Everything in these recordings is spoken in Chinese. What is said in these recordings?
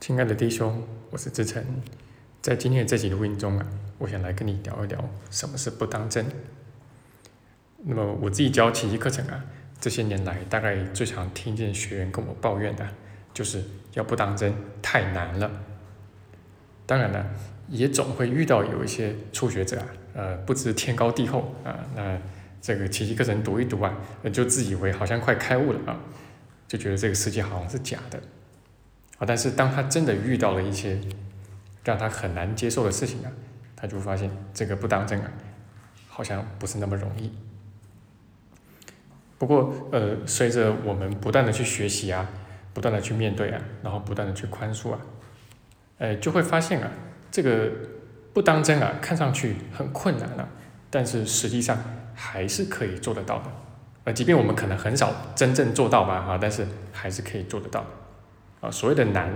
亲爱的弟兄，我是志成，在今天的这集录音中啊，我想来跟你聊一聊什么是不当真。那么我自己教奇迹课程啊，这些年来大概最常听见学员跟我抱怨的，就是要不当真太难了。当然了，也总会遇到有一些初学者啊，呃，不知天高地厚啊，那这个奇迹课程读一读啊，就自以为好像快开悟了啊，就觉得这个世界好像是假的。啊，但是当他真的遇到了一些让他很难接受的事情啊，他就发现这个不当真啊，好像不是那么容易。不过，呃，随着我们不断的去学习啊，不断的去面对啊，然后不断的去宽恕啊，呃，就会发现啊，这个不当真啊，看上去很困难啊，但是实际上还是可以做得到的。呃，即便我们可能很少真正做到吧，哈，但是还是可以做得到。啊，所谓的难，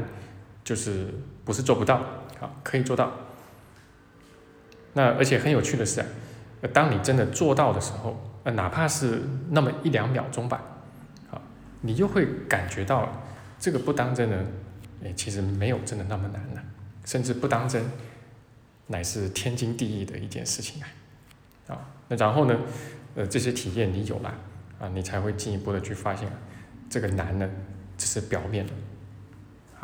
就是不是做不到，啊，可以做到。那而且很有趣的是啊，当你真的做到的时候，呃，哪怕是那么一两秒钟吧，啊，你就会感觉到这个不当真呢，哎，其实没有真的那么难了，甚至不当真，乃是天经地义的一件事情啊，啊，那然后呢，呃，这些体验你有了，啊，你才会进一步的去发现，这个难呢，只是表面的。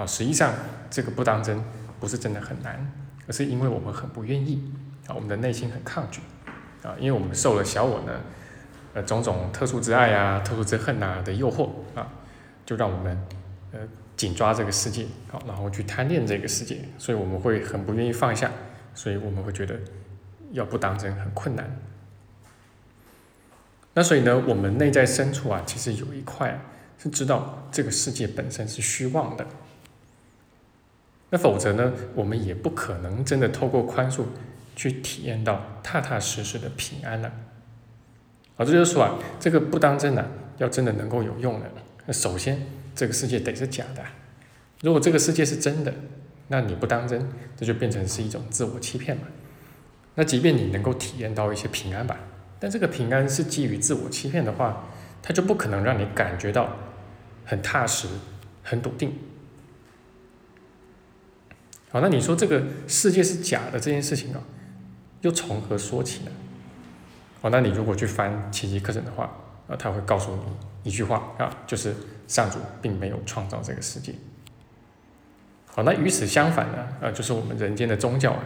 啊，实际上这个不当真不是真的很难，而是因为我们很不愿意啊，我们的内心很抗拒啊，因为我们受了小我呢呃种种特殊之爱啊、特殊之恨呐的诱惑啊，就让我们呃紧抓这个世界啊，然后去贪恋这个世界，所以我们会很不愿意放下，所以我们会觉得要不当真很困难。那所以呢，我们内在深处啊，其实有一块是知道这个世界本身是虚妄的。那否则呢，我们也不可能真的透过宽恕去体验到踏踏实实的平安了。啊，这就是说啊，这个不当真啊，要真的能够有用的，那首先这个世界得是假的。如果这个世界是真的，那你不当真，这就变成是一种自我欺骗嘛。那即便你能够体验到一些平安吧，但这个平安是基于自我欺骗的话，它就不可能让你感觉到很踏实、很笃定。好，那你说这个世界是假的这件事情啊，又从何说起呢？哦，那你如果去翻奇迹课程的话，啊，他会告诉你一句话啊，就是上主并没有创造这个世界。好，那与此相反呢，啊，就是我们人间的宗教啊，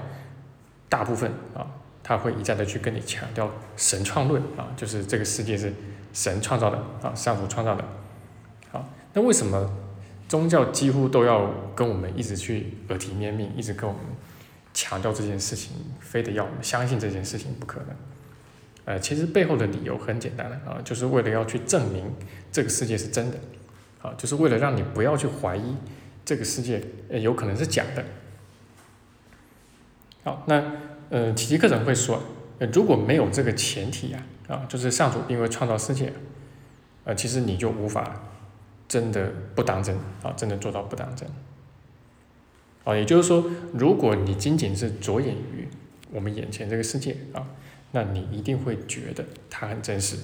大部分啊，他会一再的去跟你强调神创论啊，就是这个世界是神创造的啊，上主创造的。好，那为什么？宗教几乎都要跟我们一直去耳提面命，一直跟我们强调这件事情，非得要我们相信这件事情不可能。呃，其实背后的理由很简单的啊，就是为了要去证明这个世界是真的，啊，就是为了让你不要去怀疑这个世界有可能是假的。好，那呃，奇迹课程会说，呃，如果没有这个前提啊，啊，就是上主并未创造世界，呃，其实你就无法。真的不当真啊！真的做到不当真啊！也就是说，如果你仅仅是着眼于我们眼前这个世界啊，那你一定会觉得它很真实。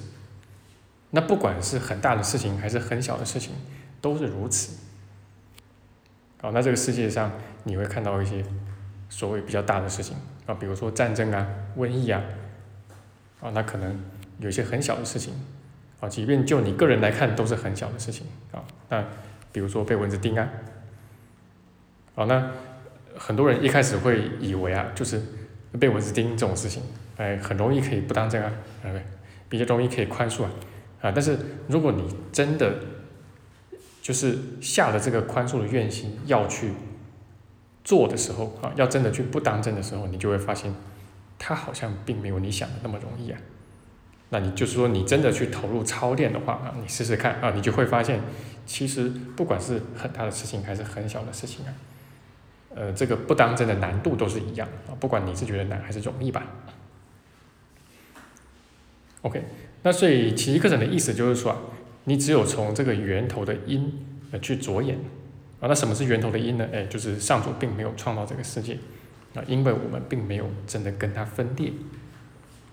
那不管是很大的事情还是很小的事情，都是如此。啊，那这个世界上你会看到一些所谓比较大的事情啊，比如说战争啊、瘟疫啊，啊，那可能有些很小的事情。啊，即便就你个人来看，都是很小的事情啊。那比如说被蚊子叮啊，好，那很多人一开始会以为啊，就是被蚊子叮这种事情，哎，很容易可以不当真啊，哎，比较容易可以宽恕啊，啊，但是如果你真的就是下了这个宽恕的愿心要去做的时候啊，要真的去不当真的时候，你就会发现，它好像并没有你想的那么容易啊。那你就是说，你真的去投入操练的话啊，你试试看啊，你就会发现，其实不管是很大的事情还是很小的事情啊，呃，这个不当真的难度都是一样啊，不管你是觉得难还是容易吧。OK，那所以奇迹课程的意思就是说啊，你只有从这个源头的因呃去着眼啊，那什么是源头的因呢？哎，就是上主并没有创造这个世界啊，因为我们并没有真的跟它分裂。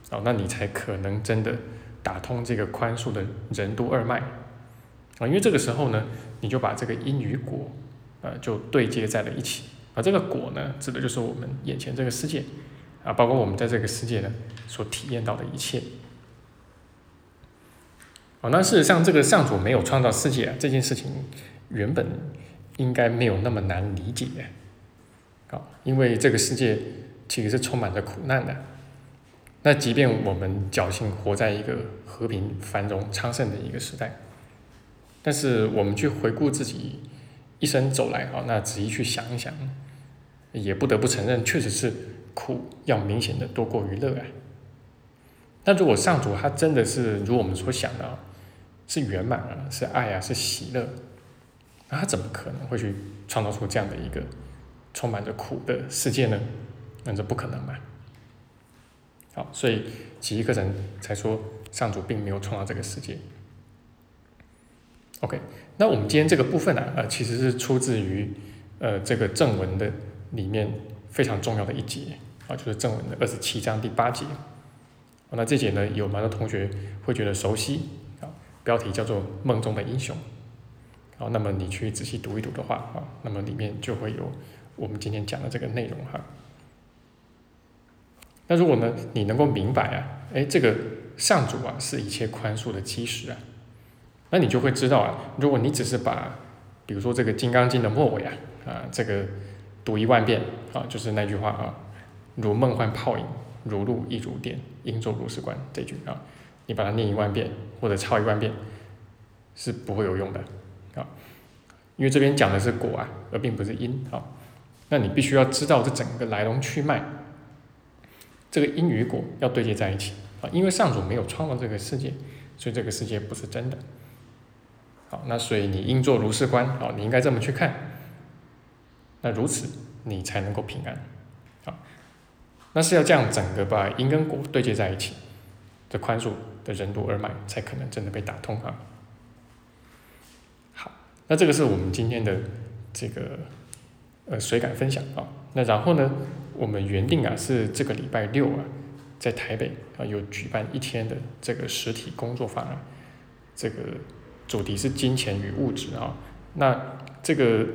哦，那你才可能真的打通这个宽恕的任督二脉啊！因为这个时候呢，你就把这个因与果呃，就对接在了一起。而这个果呢，指的就是我们眼前这个世界，啊，包括我们在这个世界呢所体验到的一切。哦，那事实上，这个上主没有创造世界啊，这件事情原本应该没有那么难理解，啊，因为这个世界其实是充满着苦难的。那即便我们侥幸活在一个和平、繁荣、昌盛的一个时代，但是我们去回顾自己一生走来，啊，那仔细去想一想，也不得不承认，确实是苦要明显的多过于乐啊。那如果上主他真的是如我们所想的啊，是圆满啊，是爱啊，是喜乐，那他怎么可能会去创造出这样的一个充满着苦的世界呢？那这不可能嘛。好，所以奇迹课程才说上主并没有创造这个世界。OK，那我们今天这个部分呢，呃，其实是出自于呃这个正文的里面非常重要的一节啊，就是正文的二十七章第八节。那这节呢，有蛮多同学会觉得熟悉啊。标题叫做《梦中的英雄》，好，那么你去仔细读一读的话，啊，那么里面就会有我们今天讲的这个内容哈。那如果呢，你能够明白啊，哎，这个上主啊是一切宽恕的基石啊，那你就会知道啊，如果你只是把，比如说这个《金刚经》的末尾啊，啊，这个读一万遍啊，就是那句话啊，如梦幻泡影，如露亦如电，应作如是观这句啊。你把它念一万遍或者抄一万遍是不会有用的啊，因为这边讲的是果啊，而并不是因啊。那你必须要知道这整个来龙去脉，这个因与果要对接在一起啊。因为上主没有创造这个世界，所以这个世界不是真的。好，那所以你应作如是观啊，你应该这么去看。那如此你才能够平安啊。那是要这样整个把因跟果对接在一起。的宽恕的任督二脉才可能真的被打通啊！好，那这个是我们今天的这个呃随感分享啊。那然后呢，我们原定啊是这个礼拜六啊，在台北啊有举办一天的这个实体工作坊啊，这个主题是金钱与物质啊。那这个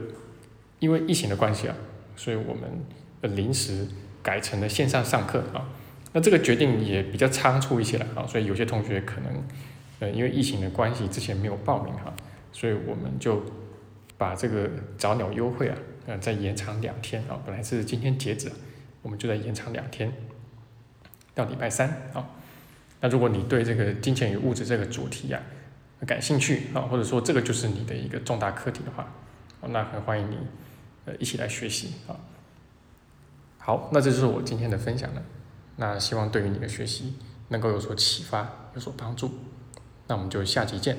因为疫情的关系啊，所以我们临时改成了线上上课啊。那这个决定也比较仓促一些了啊，所以有些同学可能，呃，因为疫情的关系，之前没有报名哈，所以我们就把这个早鸟优惠啊，呃，再延长两天啊，本来是今天截止，我们就在延长两天，到礼拜三啊。那如果你对这个金钱与物质这个主题啊感兴趣啊，或者说这个就是你的一个重大课题的话，那很欢迎你呃一起来学习啊。好，那这就是我今天的分享了。那希望对于你的学习能够有所启发，有所帮助。那我们就下集见。